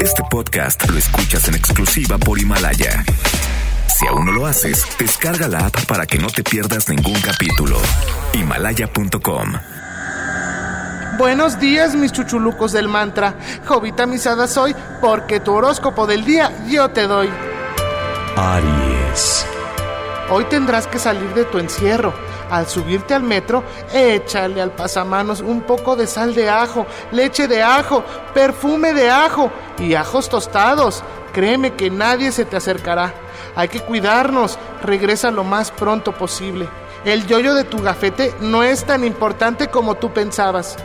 Este podcast lo escuchas en exclusiva por Himalaya. Si aún no lo haces, descarga la app para que no te pierdas ningún capítulo. Himalaya.com Buenos días, mis chuchulucos del mantra. Jovita misada soy, porque tu horóscopo del día yo te doy. Aries. Hoy tendrás que salir de tu encierro. Al subirte al metro, échale al pasamanos un poco de sal de ajo, leche de ajo, perfume de ajo y ajos tostados. Créeme que nadie se te acercará. Hay que cuidarnos. Regresa lo más pronto posible. El yoyo de tu gafete no es tan importante como tú pensabas.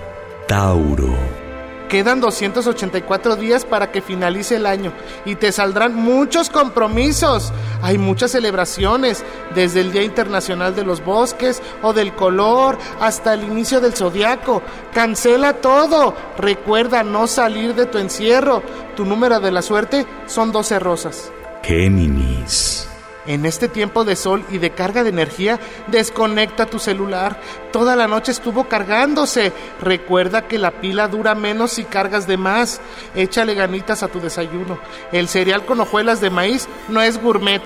Tauro. Quedan 284 días para que finalice el año y te saldrán muchos compromisos. Hay muchas celebraciones, desde el Día Internacional de los Bosques o del Color hasta el inicio del zodiaco. Cancela todo. Recuerda no salir de tu encierro. Tu número de la suerte son 12 rosas. Géminis. En este tiempo de sol y de carga de energía, desconecta tu celular. Toda la noche estuvo cargándose. Recuerda que la pila dura menos si cargas de más. Échale ganitas a tu desayuno. El cereal con hojuelas de maíz no es gourmet.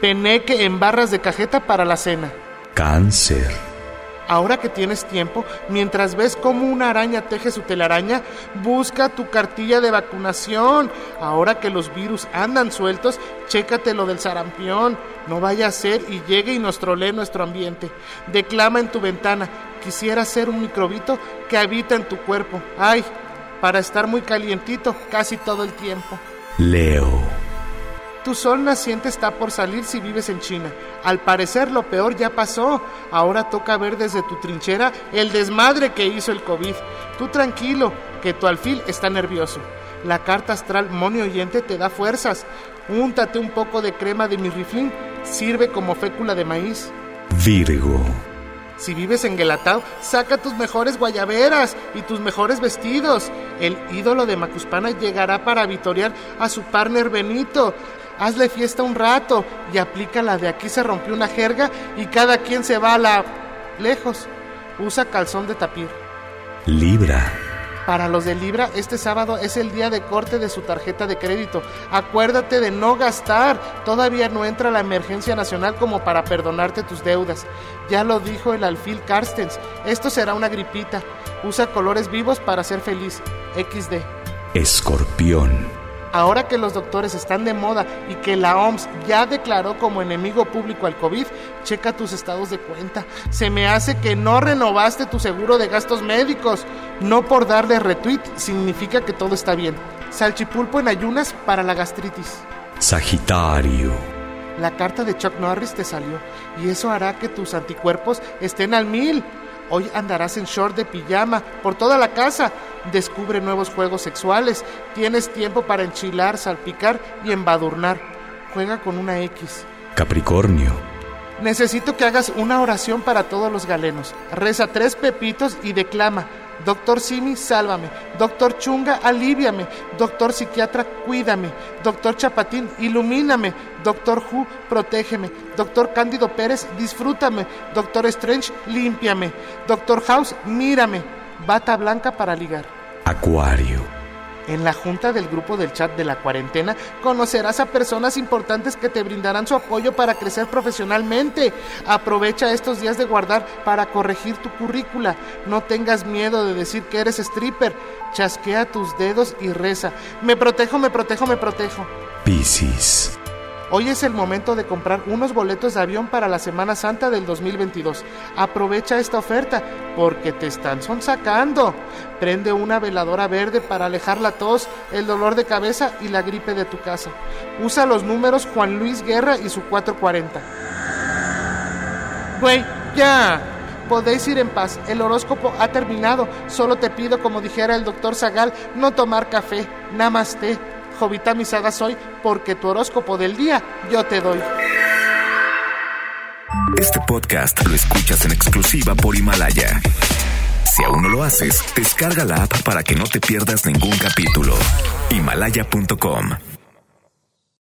Peneque en barras de cajeta para la cena. Cáncer. Ahora que tienes tiempo, mientras ves cómo una araña teje su telaraña, busca tu cartilla de vacunación. Ahora que los virus andan sueltos, chécate lo del sarampión. No vaya a ser y llegue y nos trolee nuestro ambiente. Declama en tu ventana, quisiera ser un microbito que habita en tu cuerpo. Ay, para estar muy calientito casi todo el tiempo. Leo. Tu sol naciente está por salir si vives en China. Al parecer lo peor ya pasó. Ahora toca ver desde tu trinchera el desmadre que hizo el COVID. Tú tranquilo, que tu alfil está nervioso. La carta astral monio oyente te da fuerzas. Úntate un poco de crema de mi riflín. Sirve como fécula de maíz. Virgo. Si vives en Guelatao, saca tus mejores guayaberas y tus mejores vestidos. El ídolo de Macuspana llegará para vitorear a su partner Benito. Hazle fiesta un rato y aplica la de aquí se rompió una jerga y cada quien se va a la... lejos. Usa calzón de tapir. Libra. Para los de Libra, este sábado es el día de corte de su tarjeta de crédito. Acuérdate de no gastar. Todavía no entra la emergencia nacional como para perdonarte tus deudas. Ya lo dijo el alfil Carstens. Esto será una gripita. Usa colores vivos para ser feliz. XD. Escorpión. Ahora que los doctores están de moda y que la OMS ya declaró como enemigo público al COVID, checa tus estados de cuenta. Se me hace que no renovaste tu seguro de gastos médicos. No por darle retweet significa que todo está bien. Salchipulpo en ayunas para la gastritis. Sagitario. La carta de Chuck Norris te salió y eso hará que tus anticuerpos estén al mil. Hoy andarás en short de pijama por toda la casa. Descubre nuevos juegos sexuales. Tienes tiempo para enchilar, salpicar y embadurnar. Juega con una X. Capricornio. Necesito que hagas una oración para todos los galenos. Reza tres pepitos y declama. Doctor Simi, sálvame. Doctor Chunga, aliviame. Doctor Psiquiatra, cuídame. Doctor Chapatín, ilumíname. Doctor Hu, protégeme. Doctor Cándido Pérez, disfrútame. Doctor Strange, límpiame. Doctor House, mírame. Bata blanca para ligar. Acuario. En la junta del grupo del chat de la cuarentena conocerás a personas importantes que te brindarán su apoyo para crecer profesionalmente. Aprovecha estos días de guardar para corregir tu currícula. No tengas miedo de decir que eres stripper. Chasquea tus dedos y reza. Me protejo, me protejo, me protejo. Piscis. Hoy es el momento de comprar unos boletos de avión para la Semana Santa del 2022. Aprovecha esta oferta porque te están sonsacando. Prende una veladora verde para alejar la tos, el dolor de cabeza y la gripe de tu casa. Usa los números Juan Luis Guerra y su 440. Güey, ya. Podéis ir en paz. El horóscopo ha terminado. Solo te pido, como dijera el doctor Zagal, no tomar café. Namaste. Jovita Misada soy porque tu horóscopo del día yo te doy. Este podcast lo escuchas en exclusiva por Himalaya. Si aún no lo haces, descarga la app para que no te pierdas ningún capítulo. Himalaya.com